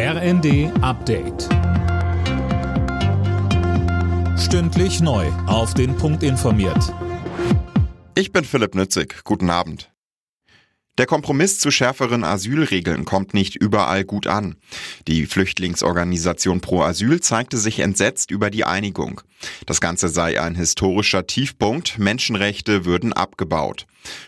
RND Update. Stündlich neu. Auf den Punkt informiert. Ich bin Philipp Nützig. Guten Abend. Der Kompromiss zu schärferen Asylregeln kommt nicht überall gut an. Die Flüchtlingsorganisation Pro Asyl zeigte sich entsetzt über die Einigung. Das Ganze sei ein historischer Tiefpunkt, Menschenrechte würden abgebaut.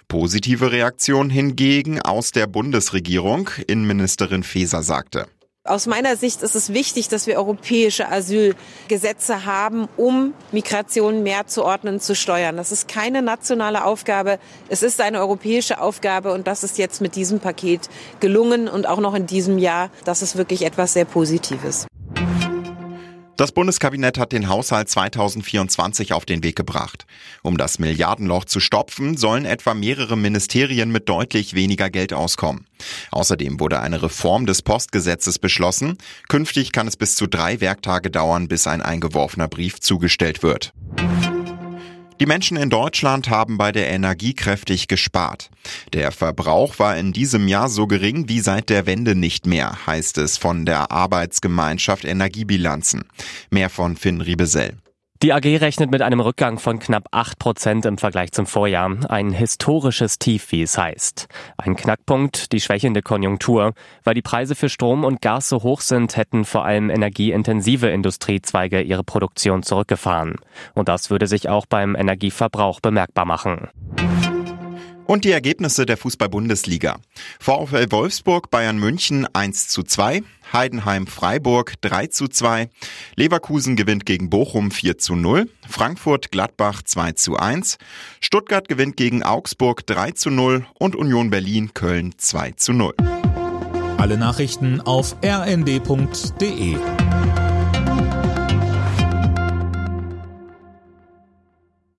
Positive Reaktion hingegen aus der Bundesregierung, Innenministerin Faeser sagte. Aus meiner Sicht ist es wichtig, dass wir europäische Asylgesetze haben, um Migration mehr zu ordnen, zu steuern. Das ist keine nationale Aufgabe, es ist eine europäische Aufgabe und das ist jetzt mit diesem Paket gelungen und auch noch in diesem Jahr. Das ist wirklich etwas sehr Positives. Das Bundeskabinett hat den Haushalt 2024 auf den Weg gebracht. Um das Milliardenloch zu stopfen, sollen etwa mehrere Ministerien mit deutlich weniger Geld auskommen. Außerdem wurde eine Reform des Postgesetzes beschlossen. Künftig kann es bis zu drei Werktage dauern, bis ein eingeworfener Brief zugestellt wird. Die Menschen in Deutschland haben bei der Energie kräftig gespart. Der Verbrauch war in diesem Jahr so gering wie seit der Wende nicht mehr, heißt es von der Arbeitsgemeinschaft Energiebilanzen. Mehr von Finn Riebesell. Die AG rechnet mit einem Rückgang von knapp 8 Prozent im Vergleich zum Vorjahr. Ein historisches Tief, wie es heißt. Ein Knackpunkt, die schwächende Konjunktur. Weil die Preise für Strom und Gas so hoch sind, hätten vor allem energieintensive Industriezweige ihre Produktion zurückgefahren. Und das würde sich auch beim Energieverbrauch bemerkbar machen. Und die Ergebnisse der Fußball-Bundesliga. VfL Wolfsburg, Bayern München 1 zu 2, Heidenheim Freiburg 3 zu 2, Leverkusen gewinnt gegen Bochum 4 zu 0, Frankfurt Gladbach 2 zu 1, Stuttgart gewinnt gegen Augsburg 3 zu 0 und Union Berlin Köln 2 zu 0. Alle Nachrichten auf rnd.de